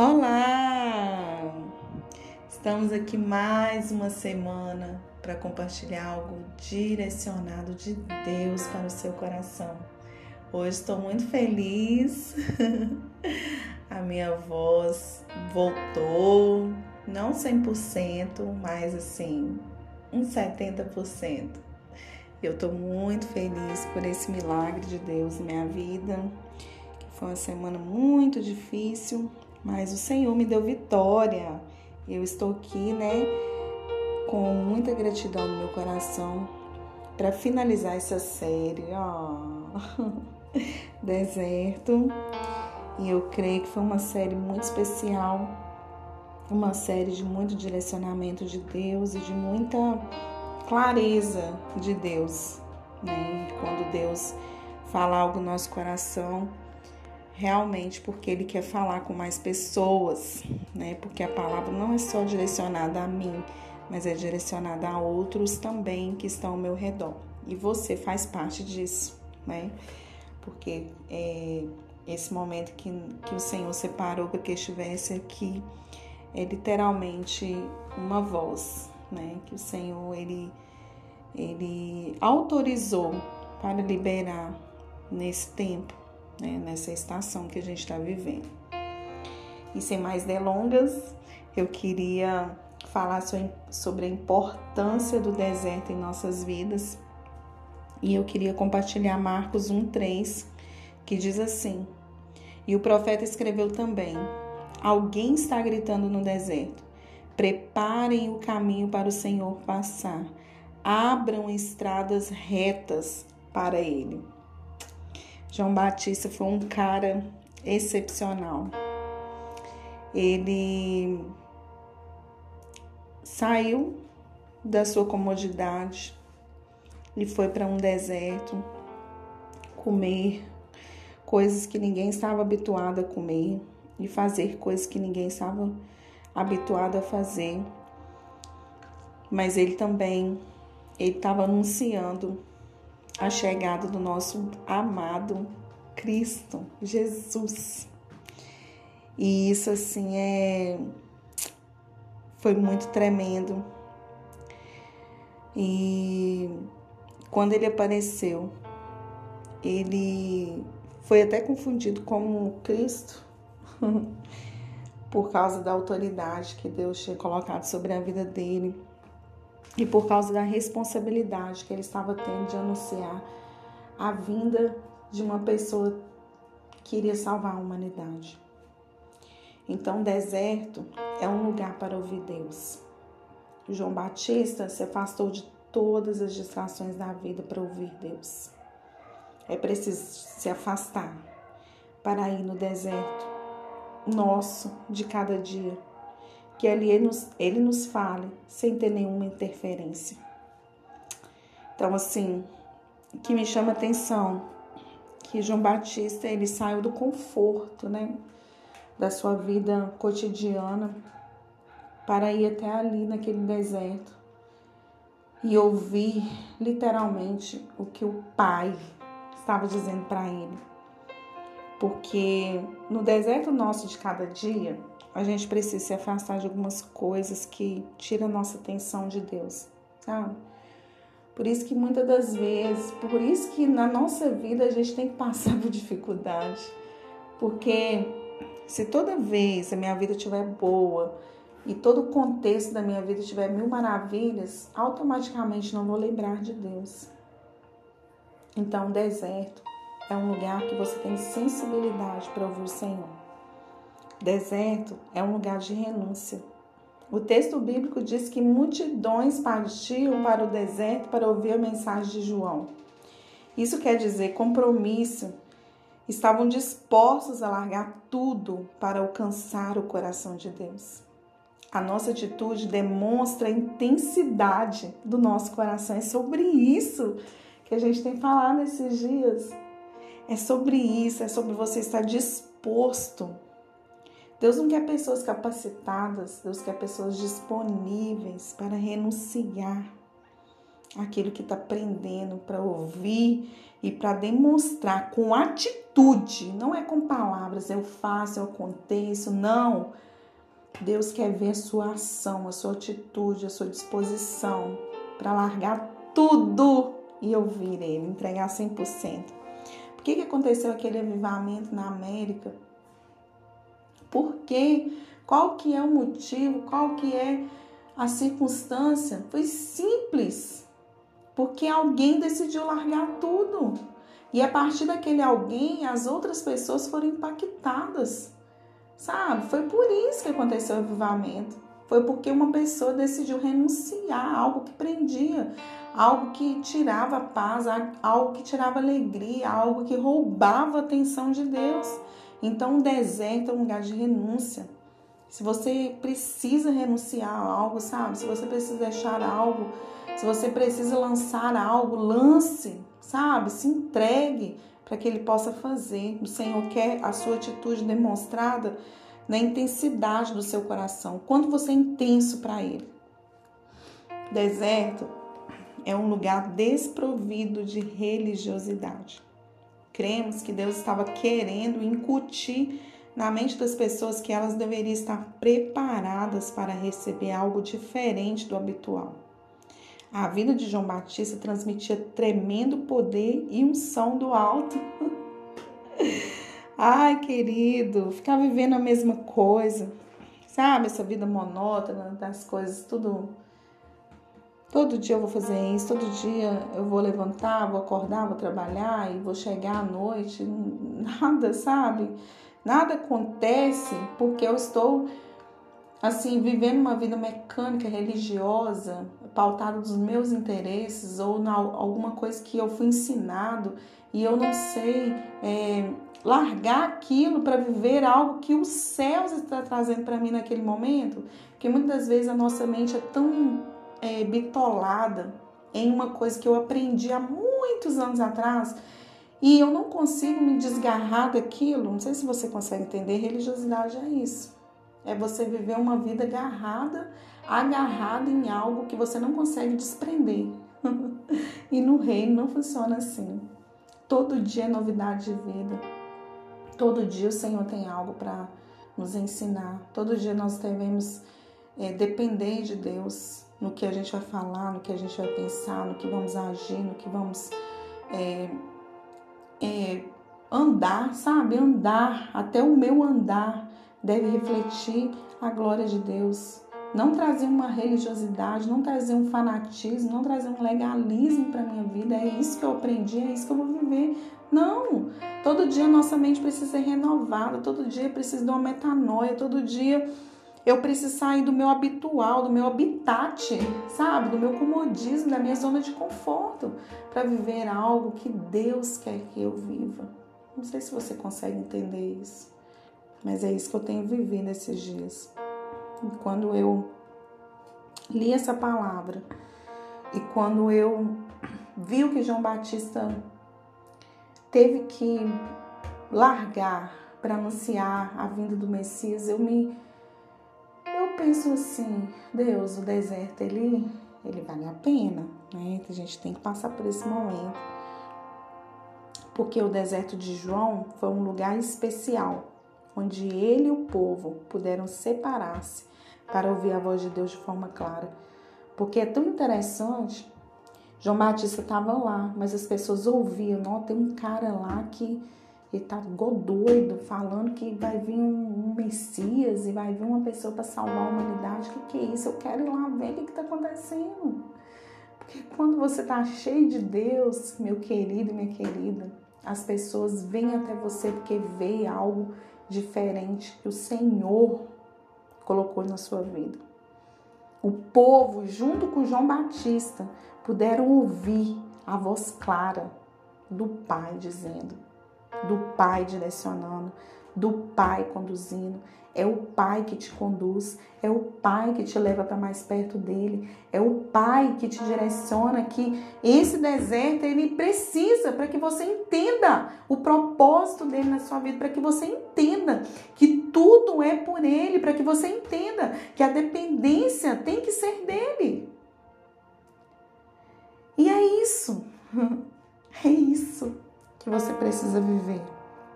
Olá! Estamos aqui mais uma semana para compartilhar algo direcionado de Deus para o seu coração. Hoje estou muito feliz. A minha voz voltou, não 100%, mas assim, uns 70%. Eu estou muito feliz por esse milagre de Deus na minha vida, foi uma semana muito difícil, mas o Senhor me deu vitória. Eu estou aqui, né, com muita gratidão no meu coração para finalizar essa série. Oh, deserto. E eu creio que foi uma série muito especial, uma série de muito direcionamento de Deus e de muita clareza de Deus, né? Quando Deus fala algo no nosso coração, realmente porque ele quer falar com mais pessoas, né? Porque a palavra não é só direcionada a mim, mas é direcionada a outros também que estão ao meu redor. E você faz parte disso, né? Porque é, esse momento que, que o Senhor separou para que estivesse aqui é literalmente uma voz, né? Que o Senhor ele, ele autorizou para liberar nesse tempo né, nessa estação que a gente está vivendo. E sem mais delongas, eu queria falar sobre a importância do deserto em nossas vidas. E eu queria compartilhar Marcos 1,3, que diz assim: E o profeta escreveu também: Alguém está gritando no deserto: Preparem o caminho para o Senhor passar, abram estradas retas para ele. João Batista foi um cara excepcional. Ele saiu da sua comodidade e foi para um deserto comer coisas que ninguém estava habituado a comer e fazer coisas que ninguém estava habituado a fazer. Mas ele também ele estava anunciando a chegada do nosso amado Cristo, Jesus. E isso assim é foi muito tremendo. E quando ele apareceu, ele foi até confundido como Cristo por causa da autoridade que Deus tinha colocado sobre a vida dele e por causa da responsabilidade que ele estava tendo de anunciar a vinda de uma pessoa que iria salvar a humanidade. Então, deserto é um lugar para ouvir Deus. João Batista se afastou de todas as distrações da vida para ouvir Deus. É preciso se afastar para ir no deserto nosso de cada dia que ele nos, ele nos fale sem ter nenhuma interferência. Então, assim, o que me chama atenção que João Batista ele saiu do conforto, né, da sua vida cotidiana para ir até ali naquele deserto e ouvir literalmente o que o Pai estava dizendo para ele. Porque no deserto nosso de cada dia, a gente precisa se afastar de algumas coisas que tiram a nossa atenção de Deus, sabe? Por isso que muitas das vezes, por isso que na nossa vida a gente tem que passar por dificuldade. Porque se toda vez a minha vida estiver boa e todo o contexto da minha vida tiver mil maravilhas, automaticamente não vou lembrar de Deus. Então, o deserto é um lugar que você tem sensibilidade para ouvir o Senhor. Deserto é um lugar de renúncia. O texto bíblico diz que multidões partiam para o deserto para ouvir a mensagem de João. Isso quer dizer compromisso. Estavam dispostos a largar tudo para alcançar o coração de Deus. A nossa atitude demonstra a intensidade do nosso coração. É sobre isso que a gente tem falado nesses dias. É sobre isso, é sobre você estar disposto Deus não quer pessoas capacitadas, Deus quer pessoas disponíveis para renunciar aquilo que está aprendendo para ouvir e para demonstrar com atitude, não é com palavras, eu faço, eu aconteço, não. Deus quer ver a sua ação, a sua atitude, a sua disposição para largar tudo e ouvir Ele, entregar 100%. Por que, que aconteceu aquele avivamento na América? Por quê? Qual que é o motivo? Qual que é a circunstância? Foi simples. Porque alguém decidiu largar tudo. E a partir daquele alguém, as outras pessoas foram impactadas. Sabe? Foi por isso que aconteceu o avivamento. Foi porque uma pessoa decidiu renunciar a algo que prendia, algo que tirava paz, algo que tirava alegria, algo que roubava a atenção de Deus. Então, o deserto é um lugar de renúncia. Se você precisa renunciar a algo, sabe? Se você precisa deixar algo, se você precisa lançar algo, lance, sabe? Se entregue para que ele possa fazer. O Senhor quer a sua atitude demonstrada na intensidade do seu coração. Quanto você é intenso para ele. Deserto é um lugar desprovido de religiosidade. Cremos que Deus estava querendo incutir na mente das pessoas que elas deveriam estar preparadas para receber algo diferente do habitual. A vida de João Batista transmitia tremendo poder e unção do alto. Ai, querido, ficar vivendo a mesma coisa, sabe? Essa vida monótona das coisas, tudo Todo dia eu vou fazer isso, todo dia eu vou levantar, vou acordar, vou trabalhar e vou chegar à noite. Nada, sabe? Nada acontece porque eu estou assim vivendo uma vida mecânica, religiosa, pautada dos meus interesses ou na alguma coisa que eu fui ensinado e eu não sei é, largar aquilo para viver algo que os céus está trazendo para mim naquele momento, porque muitas vezes a nossa mente é tão é, bitolada em uma coisa que eu aprendi há muitos anos atrás e eu não consigo me desgarrar daquilo. Não sei se você consegue entender. Religiosidade é isso. É você viver uma vida agarrada, agarrada em algo que você não consegue desprender. e no reino não funciona assim. Todo dia é novidade de vida. Todo dia o Senhor tem algo para nos ensinar. Todo dia nós devemos é, depender de Deus no que a gente vai falar, no que a gente vai pensar, no que vamos agir, no que vamos é, é, andar, sabe? Andar, até o meu andar deve refletir a glória de Deus. Não trazer uma religiosidade, não trazer um fanatismo, não trazer um legalismo para minha vida. É isso que eu aprendi, é isso que eu vou viver. Não! Todo dia nossa mente precisa ser renovada, todo dia precisa de uma metanoia, todo dia eu preciso sair do meu habitual, do meu habitat, sabe? Do meu comodismo, da minha zona de conforto, para viver algo que Deus quer que eu viva. Não sei se você consegue entender isso, mas é isso que eu tenho vivido nesses dias. E quando eu li essa palavra e quando eu vi o que João Batista teve que largar para anunciar a vinda do Messias, eu me penso assim, Deus, o deserto ele, ele vale a pena, né? A gente tem que passar por esse momento. Porque o deserto de João foi um lugar especial, onde ele e o povo puderam separar-se para ouvir a voz de Deus de forma clara. Porque é tão interessante, João Batista estava lá, mas as pessoas ouviam, não, tem um cara lá que ele tá doido, falando que vai vir um, um Messias e vai vir uma pessoa para salvar a humanidade. O que, que é isso? Eu quero ir lá ver o que está acontecendo. Porque quando você tá cheio de Deus, meu querido e minha querida, as pessoas vêm até você porque vê algo diferente que o Senhor colocou na sua vida. O povo, junto com João Batista, puderam ouvir a voz clara do Pai dizendo: do Pai direcionando, do Pai conduzindo. É o Pai que te conduz, é o Pai que te leva para mais perto dele, é o Pai que te direciona que esse deserto ele precisa para que você entenda o propósito dele na sua vida, para que você entenda que tudo é por ele, para que você entenda que a dependência tem que ser dele. E é isso. É isso que você precisa viver.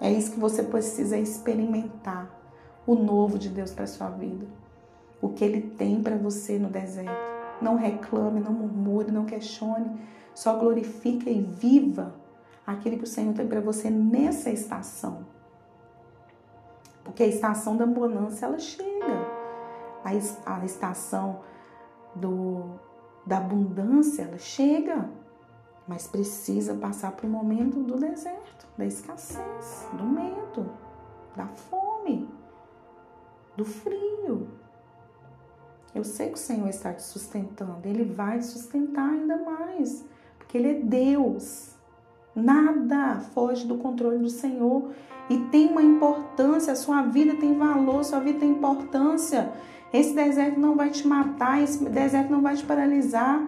É isso que você precisa experimentar. O novo de Deus para sua vida. O que ele tem para você no deserto. Não reclame, não murmure, não questione. Só glorifica e viva aquilo que o Senhor tem para você nessa estação. Porque a estação da bonança ela chega. A, a estação do, da abundância ela chega. Mas precisa passar por um momento do deserto, da escassez, do medo, da fome, do frio. Eu sei que o Senhor está te sustentando, Ele vai te sustentar ainda mais, porque Ele é Deus. Nada foge do controle do Senhor e tem uma importância, a sua vida tem valor, sua vida tem importância. Esse deserto não vai te matar, esse deserto não vai te paralisar.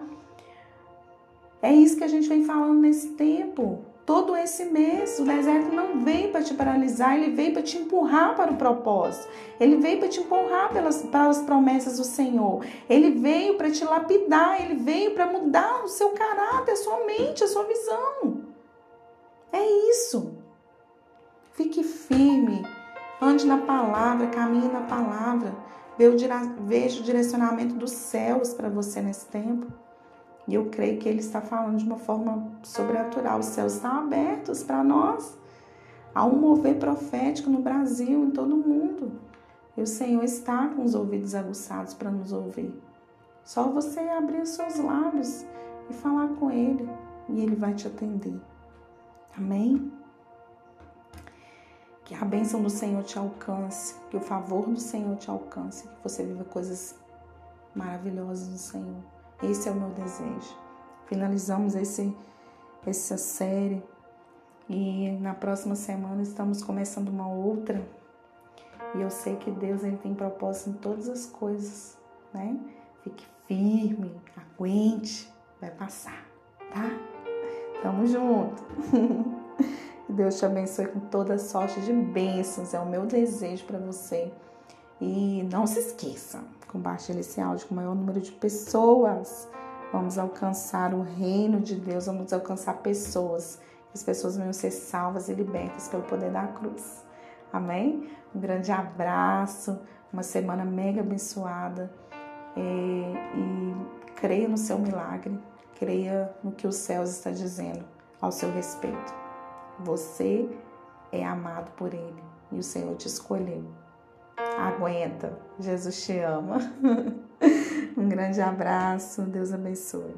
É isso que a gente vem falando nesse tempo. Todo esse mês, o deserto não veio para te paralisar, ele veio para te empurrar para o propósito. Ele veio para te empurrar pelas, para as promessas do Senhor. Ele veio para te lapidar, ele veio para mudar o seu caráter, a sua mente, a sua visão. É isso. Fique firme, ande na palavra, caminhe na palavra. Veja o direcionamento dos céus para você nesse tempo. E eu creio que ele está falando de uma forma sobrenatural. Os céus estão abertos para nós. Há um mover profético no Brasil, em todo o mundo. E o Senhor está com os ouvidos aguçados para nos ouvir. Só você abrir os seus lábios e falar com Ele, e Ele vai te atender. Amém? Que a bênção do Senhor te alcance, que o favor do Senhor te alcance, que você viva coisas maravilhosas no Senhor. Esse é o meu desejo. Finalizamos esse, essa série e na próxima semana estamos começando uma outra. E eu sei que Deus ele tem propósito em todas as coisas, né? Fique firme, aguente, vai passar, tá? Tamo junto. Deus te abençoe com toda sorte de bênçãos. É o meu desejo para você. E não se esqueça, compartilhe esse áudio com o maior número de pessoas. Vamos alcançar o reino de Deus, vamos alcançar pessoas. As pessoas venham ser salvas e libertas pelo poder da cruz. Amém? Um grande abraço, uma semana mega abençoada. É, e creia no seu milagre, creia no que os céus está dizendo ao seu respeito. Você é amado por Ele e o Senhor te escolheu. Aguenta, Jesus te ama. um grande abraço, Deus abençoe.